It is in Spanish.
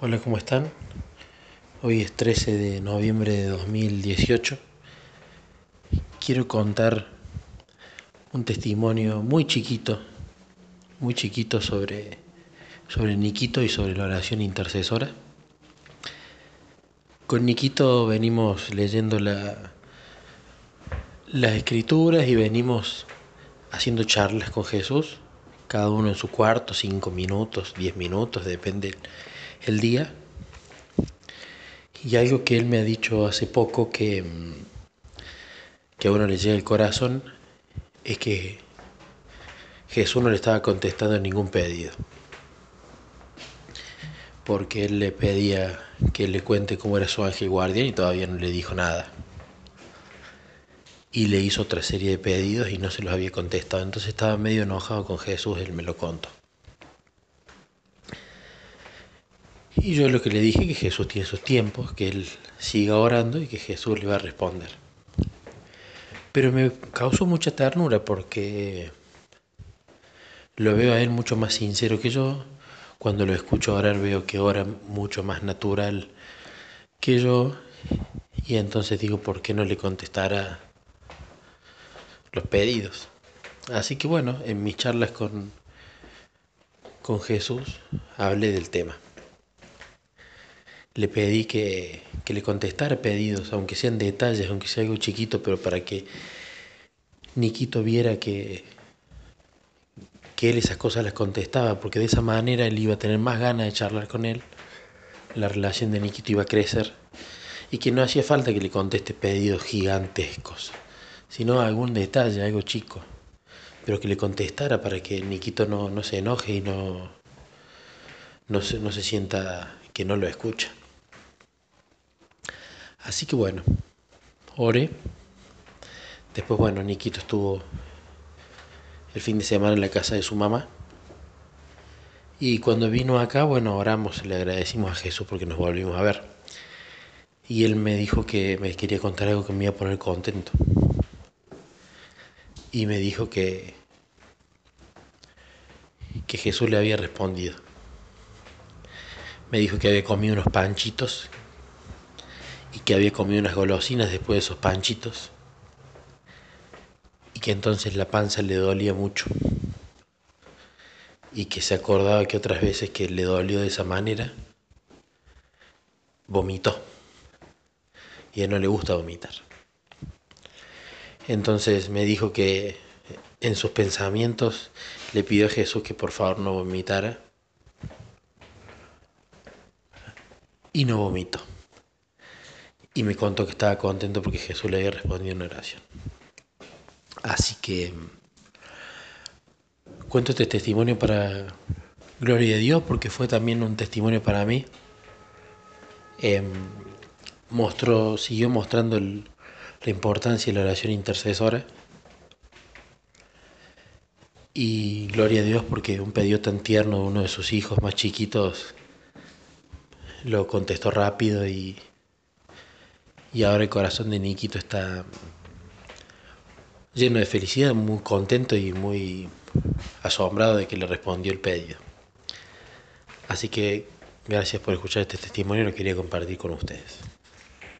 Hola, ¿cómo están? Hoy es 13 de noviembre de 2018. Quiero contar un testimonio muy chiquito, muy chiquito sobre, sobre Niquito y sobre la oración intercesora. Con Niquito venimos leyendo la, las escrituras y venimos haciendo charlas con Jesús, cada uno en su cuarto, cinco minutos, diez minutos, depende el día. Y algo que él me ha dicho hace poco que, que a uno le llega el corazón es que Jesús no le estaba contestando ningún pedido. Porque él le pedía que le cuente cómo era su ángel guardián y todavía no le dijo nada. Y le hizo otra serie de pedidos y no se los había contestado. Entonces estaba medio enojado con Jesús, él me lo contó. Y yo lo que le dije que Jesús tiene sus tiempos, que él siga orando y que Jesús le va a responder. Pero me causó mucha ternura porque lo veo a él mucho más sincero que yo. Cuando lo escucho orar veo que ora mucho más natural que yo. Y entonces digo, ¿por qué no le contestara los pedidos? Así que bueno, en mis charlas con, con Jesús hablé del tema le pedí que, le contestara pedidos, aunque sean detalles, aunque sea algo chiquito, pero para que Niquito viera que, que él esas cosas las contestaba, porque de esa manera él iba a tener más ganas de charlar con él, la relación de Niquito iba a crecer, y que no hacía falta que le conteste pedidos gigantescos, sino algún detalle, algo chico, pero que le contestara para que Niquito no, no se enoje y no, no, se, no se sienta que no lo escucha. Así que bueno, oré. Después, bueno, Niquito estuvo el fin de semana en la casa de su mamá. Y cuando vino acá, bueno, oramos, le agradecimos a Jesús porque nos volvimos a ver. Y él me dijo que me quería contar algo que me iba a poner contento. Y me dijo que, que Jesús le había respondido. Me dijo que había comido unos panchitos que había comido unas golosinas después de esos panchitos. Y que entonces la panza le dolía mucho. Y que se acordaba que otras veces que le dolió de esa manera, vomitó. Y a él no le gusta vomitar. Entonces me dijo que en sus pensamientos le pidió a Jesús que por favor no vomitara. Y no vomitó y me contó que estaba contento porque Jesús le había respondido en oración. Así que cuento este testimonio para gloria de Dios porque fue también un testimonio para mí. Em, mostró, siguió mostrando la importancia de la oración intercesora. Y gloria a Dios porque un pedido tan tierno de uno de sus hijos más chiquitos lo contestó rápido y y ahora el corazón de Nikito está lleno de felicidad, muy contento y muy asombrado de que le respondió el pedido. Así que gracias por escuchar este testimonio, lo quería compartir con ustedes.